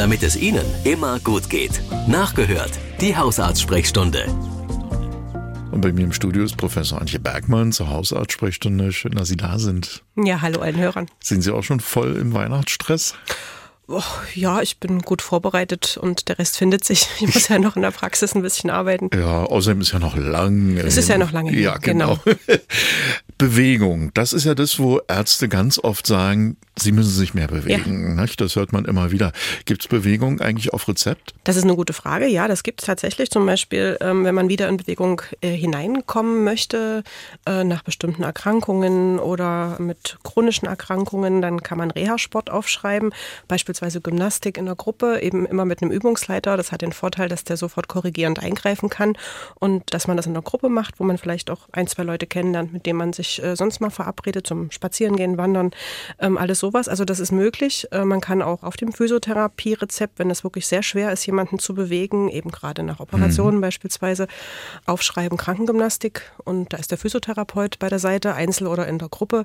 damit es Ihnen immer gut geht. Nachgehört, die Hausarztsprechstunde. Und bei mir im Studio ist Professor Antje Bergmann zur Hausarztsprechstunde. Schön, dass Sie da sind. Ja, hallo allen Hörern. Sind Sie auch schon voll im Weihnachtsstress? Oh, ja, ich bin gut vorbereitet und der Rest findet sich. Ich muss ja noch in der Praxis ein bisschen arbeiten. Ja, außerdem ist ja noch lang. Es ist ja noch lange. Ja, genau. genau. Bewegung, das ist ja das, wo Ärzte ganz oft sagen, sie müssen sich mehr bewegen. Ja. Das hört man immer wieder. Gibt es Bewegung eigentlich auf Rezept? Das ist eine gute Frage. Ja, das gibt es tatsächlich. Zum Beispiel, ähm, wenn man wieder in Bewegung äh, hineinkommen möchte, äh, nach bestimmten Erkrankungen oder mit chronischen Erkrankungen, dann kann man Reha-Sport aufschreiben. Beispielsweise Gymnastik in der Gruppe, eben immer mit einem Übungsleiter. Das hat den Vorteil, dass der sofort korrigierend eingreifen kann und dass man das in der Gruppe macht, wo man vielleicht auch ein, zwei Leute kennenlernt, mit denen man sich äh, sonst mal verabredet zum Spazierengehen, Wandern, ähm, alles sowas. Also das ist möglich. Äh, man kann auch auf dem Physiotherapie-Rezept, wenn es wirklich sehr schwer ist, jemanden zu bewegen, eben gerade nach Operationen mhm. beispielsweise, aufschreiben Krankengymnastik und da ist der Physiotherapeut bei der Seite, einzel oder in der Gruppe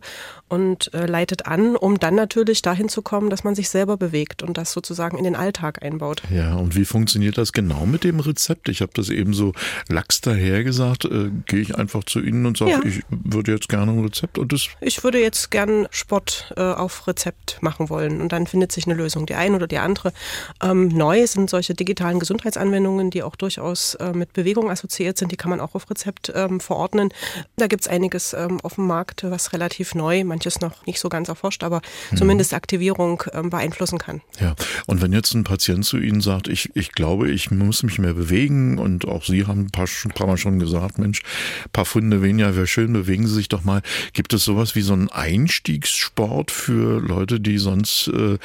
und äh, leitet an, um dann natürlich dahin zu kommen, dass man sich selber bewegt und das sozusagen in den Alltag einbaut. Ja, und wie funktioniert das genau mit dem Rezept? Ich habe das eben so lax daher gesagt. Äh, Gehe ich einfach zu Ihnen und sage, ja. ich würde jetzt gerne ein Rezept und das. Ich würde jetzt gern Sport äh, auf Rezept machen wollen und dann findet sich eine Lösung, die eine oder die andere. Ähm, neu sind solche digitalen Gesundheitsanwendungen, die auch durchaus äh, mit Bewegung assoziiert sind. Die kann man auch auf Rezept ähm, verordnen. Da gibt es einiges ähm, auf dem Markt, was relativ neu, manches noch nicht so ganz erforscht, aber mhm. zumindest Aktivierung ähm, beeinflussen kann. Ja, und wenn jetzt ein Patient zu Ihnen sagt, ich, ich glaube, ich muss mich mehr bewegen und auch Sie haben ein paar, ein paar Mal schon gesagt, Mensch, ein paar Funde weniger wäre schön, bewegen Sie sich doch mal. Gibt es sowas wie so einen Einstiegssport für Leute, die sonst äh,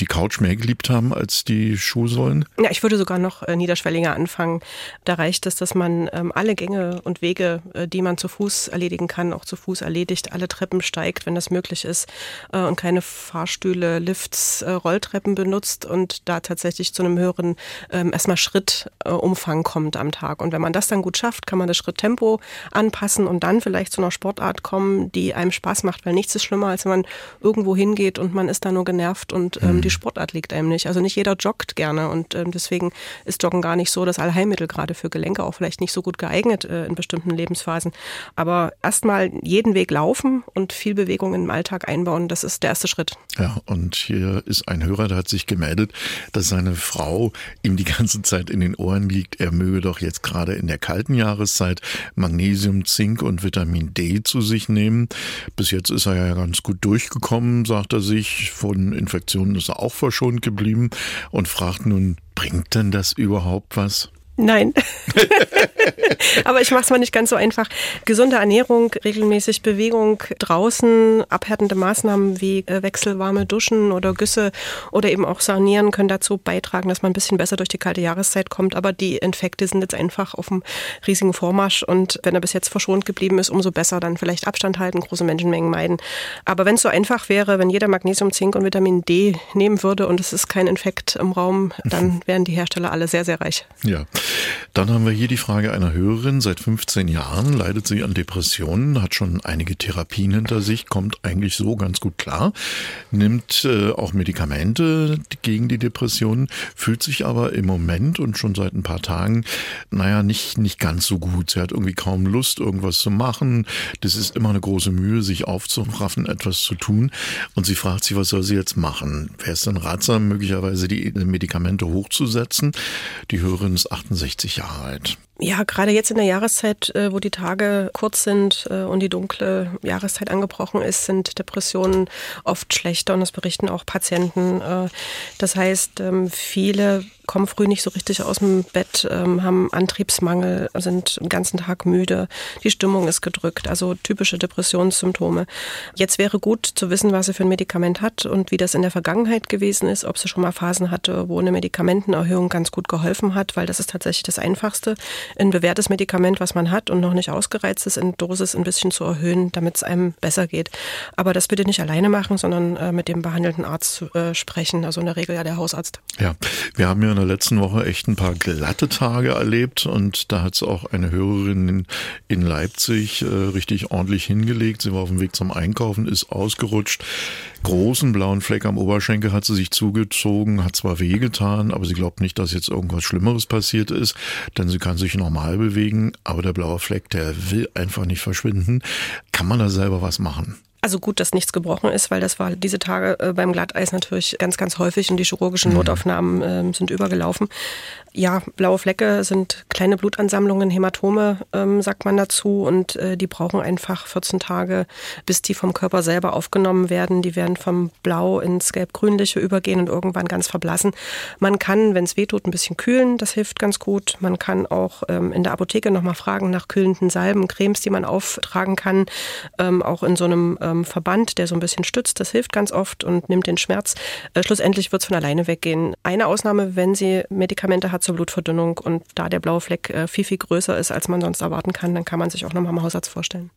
die Couch mehr geliebt haben als die Schuhsohlen? Ja, ich würde sogar noch äh, niederschwelliger anfangen. Da reicht es, dass man ähm, alle Gänge und Wege, äh, die man zu Fuß erledigen kann, auch zu Fuß erledigt, alle Treppen steigt, wenn das möglich ist und keine Fahrstühle, Lifts, Rolltreppen benutzt und da tatsächlich zu einem höheren ähm, erstmal Schrittumfang kommt am Tag. Und wenn man das dann gut schafft, kann man das Schritttempo anpassen und dann vielleicht zu einer Sportart kommen, die einem Spaß macht, weil nichts ist schlimmer, als wenn man irgendwo hingeht und man ist da nur genervt und ähm, mhm. die Sportart liegt einem nicht. Also nicht jeder joggt gerne und ähm, deswegen ist Joggen gar nicht so das Allheilmittel, gerade für Gelenke auch vielleicht nicht so gut geeignet äh, in bestimmten Lebensphasen. Aber erstmal jeden Weg laufen und viel Bewegung im Alltag einbauen, das ist der erste Schritt. Ja, und hier ist ein Hörer, der hat sich gemeldet, dass seine Frau ihm die ganze Zeit in den Ohren liegt, er möge doch jetzt gerade in der kalten Jahreszeit Magnesium, Zink und Vitamin D zu sich nehmen. Bis jetzt ist er ja ganz gut durchgekommen, sagt er sich. Von Infektionen ist er auch verschont geblieben und fragt nun, bringt denn das überhaupt was? Nein. Ich mache es mal nicht ganz so einfach. Gesunde Ernährung, regelmäßig Bewegung draußen, abhärtende Maßnahmen wie äh, wechselwarme Duschen oder Güsse oder eben auch Sanieren können dazu beitragen, dass man ein bisschen besser durch die kalte Jahreszeit kommt. Aber die Infekte sind jetzt einfach auf einem riesigen Vormarsch und wenn er bis jetzt verschont geblieben ist, umso besser dann vielleicht Abstand halten, große Menschenmengen meiden. Aber wenn es so einfach wäre, wenn jeder Magnesium, Zink und Vitamin D nehmen würde und es ist kein Infekt im Raum, dann wären die Hersteller alle sehr, sehr reich. Ja. Dann haben wir hier die Frage einer Hörerin. Seit 15 Jahren leidet sie an Depressionen, hat schon einige Therapien hinter sich, kommt eigentlich so ganz gut klar, nimmt äh, auch Medikamente gegen die Depressionen, fühlt sich aber im Moment und schon seit ein paar Tagen, naja, nicht, nicht ganz so gut. Sie hat irgendwie kaum Lust, irgendwas zu machen. Das ist immer eine große Mühe, sich aufzuraffen, etwas zu tun. Und sie fragt sich, was soll sie jetzt machen? Wäre es dann ratsam, möglicherweise die Medikamente hochzusetzen? Die Hörerin ist 28 68 Jahre alt. Ja, gerade jetzt in der Jahreszeit, äh, wo die Tage kurz sind äh, und die dunkle Jahreszeit angebrochen ist, sind Depressionen oft schlechter und das berichten auch Patienten. Äh, das heißt, ähm, viele kommen früh nicht so richtig aus dem Bett, ähm, haben Antriebsmangel, sind den ganzen Tag müde, die Stimmung ist gedrückt, also typische Depressionssymptome. Jetzt wäre gut zu wissen, was sie für ein Medikament hat und wie das in der Vergangenheit gewesen ist, ob sie schon mal Phasen hatte, wo eine Medikamentenerhöhung ganz gut geholfen hat, weil das ist tatsächlich das Einfachste ein bewährtes Medikament, was man hat und noch nicht ausgereizt ist, in Dosis ein bisschen zu erhöhen, damit es einem besser geht. Aber das bitte nicht alleine machen, sondern äh, mit dem behandelnden Arzt äh, sprechen, also in der Regel ja der Hausarzt. Ja, wir haben ja in der letzten Woche echt ein paar glatte Tage erlebt und da hat es auch eine Hörerin in Leipzig äh, richtig ordentlich hingelegt. Sie war auf dem Weg zum Einkaufen, ist ausgerutscht. Großen blauen Fleck am Oberschenkel hat sie sich zugezogen, hat zwar wehgetan, aber sie glaubt nicht, dass jetzt irgendwas Schlimmeres passiert ist, denn sie kann sich normal bewegen, aber der blaue Fleck, der will einfach nicht verschwinden. Kann man da selber was machen? Also gut, dass nichts gebrochen ist, weil das war diese Tage äh, beim Glatteis natürlich ganz, ganz häufig und die chirurgischen mhm. Notaufnahmen äh, sind übergelaufen. Ja, blaue Flecke sind kleine Blutansammlungen, Hämatome, ähm, sagt man dazu. Und äh, die brauchen einfach 14 Tage, bis die vom Körper selber aufgenommen werden. Die werden vom Blau ins Gelb-Grünliche übergehen und irgendwann ganz verblassen. Man kann, wenn es wehtut, ein bisschen kühlen. Das hilft ganz gut. Man kann auch ähm, in der Apotheke nochmal fragen nach kühlenden Salben, Cremes, die man auftragen kann. Ähm, auch in so einem ähm, Verband, der so ein bisschen stützt. Das hilft ganz oft und nimmt den Schmerz. Äh, schlussendlich wird es von alleine weggehen. Eine Ausnahme, wenn sie Medikamente hat zur Blutverdünnung und da der blaue Fleck äh, viel, viel größer ist, als man sonst erwarten kann, dann kann man sich auch nochmal im Hausarzt vorstellen.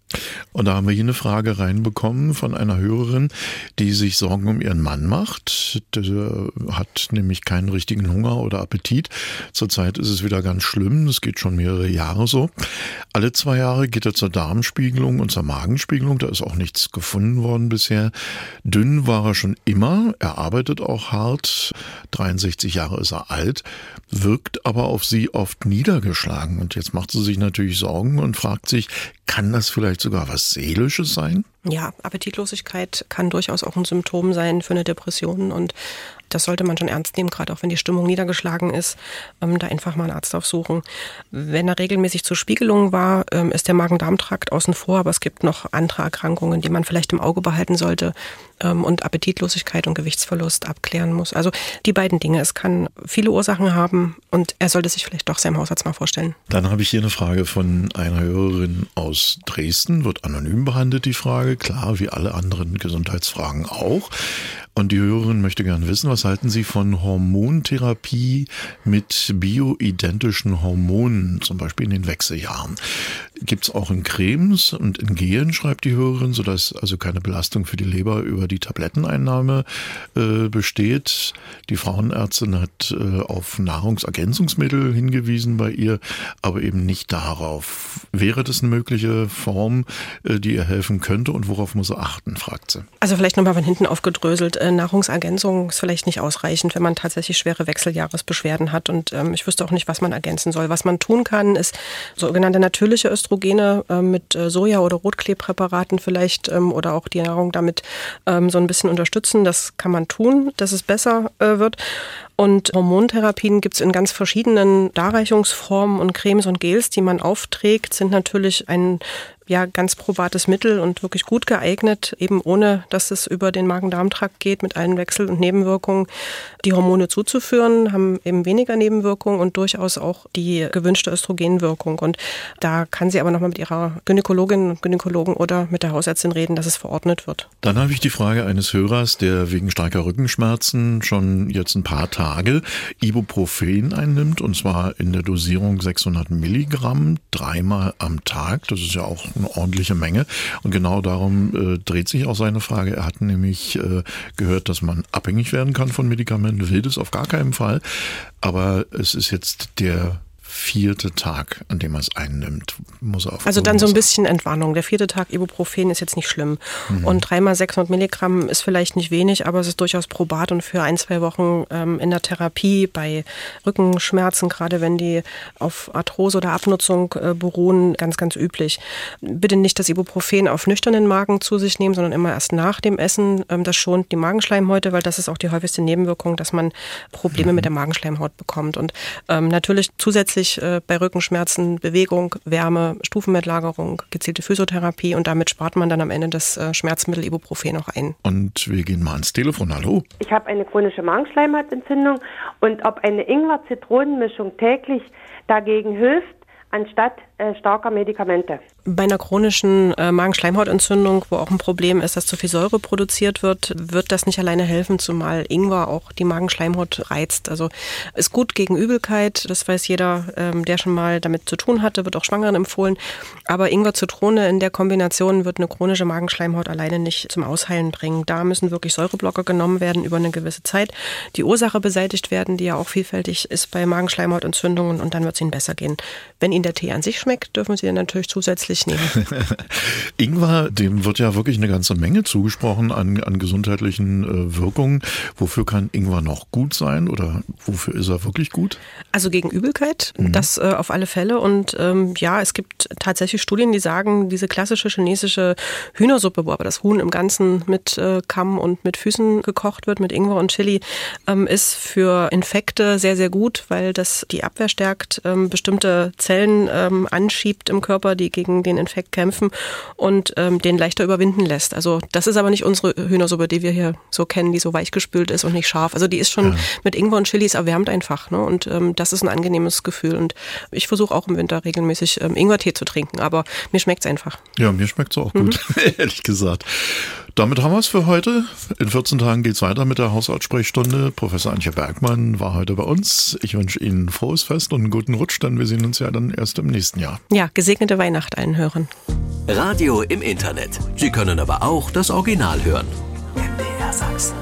Und da haben wir hier eine Frage reinbekommen von einer Hörerin, die sich Sorgen um ihren Mann macht. Der hat nämlich keinen richtigen Hunger oder Appetit. Zurzeit ist es wieder ganz schlimm. Es geht schon mehrere Jahre so. Alle zwei Jahre geht er zur Darmspiegelung und zur Magenspiegelung. Da ist auch nichts gefunden worden bisher. Dünn war er schon immer. Er arbeitet auch hart. 63 Jahre ist er alt. Wirkt aber auf sie oft niedergeschlagen. Und jetzt macht sie sich natürlich Sorgen und fragt sich, kann das vielleicht sogar was Seelisches sein? Ja, Appetitlosigkeit kann durchaus auch ein Symptom sein für eine Depression und das sollte man schon ernst nehmen, gerade auch wenn die Stimmung niedergeschlagen ist, ähm, da einfach mal einen Arzt aufsuchen. Wenn er regelmäßig zur Spiegelung war, ähm, ist der Magen-Darm-Trakt außen vor, aber es gibt noch andere Erkrankungen, die man vielleicht im Auge behalten sollte ähm, und Appetitlosigkeit und Gewichtsverlust abklären muss. Also die beiden Dinge. Es kann viele Ursachen haben und er sollte sich vielleicht doch seinem Hausarzt mal vorstellen. Dann habe ich hier eine Frage von einer Hörerin aus Dresden, wird anonym behandelt, die Frage, klar, wie alle anderen Gesundheitsfragen auch. Und die Hörerin möchte gern wissen, was halten Sie von Hormontherapie mit bioidentischen Hormonen, zum Beispiel in den Wechseljahren? Gibt es auch in Cremes und in Gelen, schreibt die Hörerin, sodass also keine Belastung für die Leber über die Tabletteneinnahme äh, besteht. Die Frauenärztin hat äh, auf Nahrungsergänzungsmittel hingewiesen bei ihr, aber eben nicht darauf. Wäre das eine mögliche Form, äh, die ihr helfen könnte und worauf muss er achten, fragt sie. Also vielleicht nochmal von hinten aufgedröselt. Äh, Nahrungsergänzung ist vielleicht nicht ausreichend, wenn man tatsächlich schwere Wechseljahresbeschwerden hat. Und ähm, ich wüsste auch nicht, was man ergänzen soll. Was man tun kann, ist sogenannte natürliche Östrogene äh, mit Soja- oder Rotklebpräparaten vielleicht ähm, oder auch die Nahrung damit ähm, so ein bisschen unterstützen. Das kann man tun, dass es besser äh, wird. Und Hormontherapien gibt es in ganz verschiedenen Darreichungsformen und Cremes und Gels, die man aufträgt, sind natürlich ein ja ganz probates Mittel und wirklich gut geeignet, eben ohne, dass es über den Magen-Darm-Trakt geht, mit allen Wechsel- und Nebenwirkungen, die Hormone zuzuführen, haben eben weniger Nebenwirkungen und durchaus auch die gewünschte Östrogenwirkung. Und da kann sie aber nochmal mit ihrer Gynäkologin und Gynäkologen oder mit der Hausärztin reden, dass es verordnet wird. Dann habe ich die Frage eines Hörers, der wegen starker Rückenschmerzen schon jetzt ein paar Tage Ibuprofen einnimmt und zwar in der Dosierung 600 Milligramm dreimal am Tag. Das ist ja auch eine ordentliche Menge. Und genau darum äh, dreht sich auch seine Frage. Er hat nämlich äh, gehört, dass man abhängig werden kann von Medikamenten, will das auf gar keinen Fall. Aber es ist jetzt der vierte Tag, an dem man es einnimmt, muss er auf. Also dann so ein bisschen Entwarnung. Der vierte Tag Ibuprofen ist jetzt nicht schlimm. Mhm. Und dreimal 600 Milligramm ist vielleicht nicht wenig, aber es ist durchaus probat und für ein, zwei Wochen ähm, in der Therapie bei Rückenschmerzen, gerade wenn die auf Arthrose oder Abnutzung äh, beruhen, ganz, ganz üblich. Bitte nicht das Ibuprofen auf nüchternen Magen zu sich nehmen, sondern immer erst nach dem Essen. Ähm, das schont die Magenschleimhäute, weil das ist auch die häufigste Nebenwirkung, dass man Probleme mhm. mit der Magenschleimhaut bekommt. Und ähm, natürlich zusätzlich wichtig äh, bei Rückenschmerzen Bewegung, Wärme, Stufenbettlagerung, gezielte Physiotherapie und damit spart man dann am Ende das äh, Schmerzmittel Ibuprofen noch ein. Und wir gehen mal ans Telefon. Hallo. Ich habe eine chronische Magenschleimhautentzündung und ob eine Ingwer-Zitronenmischung täglich dagegen hilft, anstatt äh, starker Medikamente. Bei einer chronischen äh, Magenschleimhautentzündung, wo auch ein Problem ist, dass zu viel Säure produziert wird, wird das nicht alleine helfen, zumal Ingwer auch die Magenschleimhaut reizt. Also ist gut gegen Übelkeit, das weiß jeder, ähm, der schon mal damit zu tun hatte, wird auch Schwangeren empfohlen. Aber Ingwer-Zitrone in der Kombination wird eine chronische Magenschleimhaut alleine nicht zum Ausheilen bringen. Da müssen wirklich Säureblocker genommen werden über eine gewisse Zeit, die Ursache beseitigt werden, die ja auch vielfältig ist bei Magenschleimhautentzündungen und dann wird es Ihnen besser gehen. Wenn Ihnen der Tee an sich schmeckt, dürfen Sie den natürlich zusätzlich nehmen. Ingwer, dem wird ja wirklich eine ganze Menge zugesprochen an, an gesundheitlichen äh, Wirkungen. Wofür kann Ingwer noch gut sein oder wofür ist er wirklich gut? Also gegen Übelkeit, mhm. das äh, auf alle Fälle. Und ähm, ja, es gibt tatsächlich Studien, die sagen, diese klassische chinesische Hühnersuppe, wo aber das Huhn im Ganzen mit äh, Kamm und mit Füßen gekocht wird, mit Ingwer und Chili, ähm, ist für Infekte sehr, sehr gut, weil das die Abwehr stärkt, ähm, bestimmte Zellen ähm, anschiebt im Körper, die gegen den Infekt kämpfen und ähm, den leichter überwinden lässt. Also das ist aber nicht unsere Hühnersuppe, die wir hier so kennen, die so weichgespült ist und nicht scharf. Also die ist schon ja. mit Ingwer und Chilis erwärmt einfach. Ne? Und ähm, das ist ein angenehmes Gefühl. Und ich versuche auch im Winter regelmäßig ähm, Ingwertee zu trinken, aber mir schmeckt es einfach. Ja, mir schmeckt es auch gut, mhm. ehrlich gesagt. Damit haben wir es für heute. In 14 Tagen geht es weiter mit der Hausarzt-Sprechstunde. Professor Antje Bergmann war heute bei uns. Ich wünsche Ihnen frohes Fest und einen guten Rutsch, denn wir sehen uns ja dann erst im nächsten Jahr. Ja, gesegnete Weihnacht allen Hörern. Radio im Internet. Sie können aber auch das Original hören. MDR Sachsen.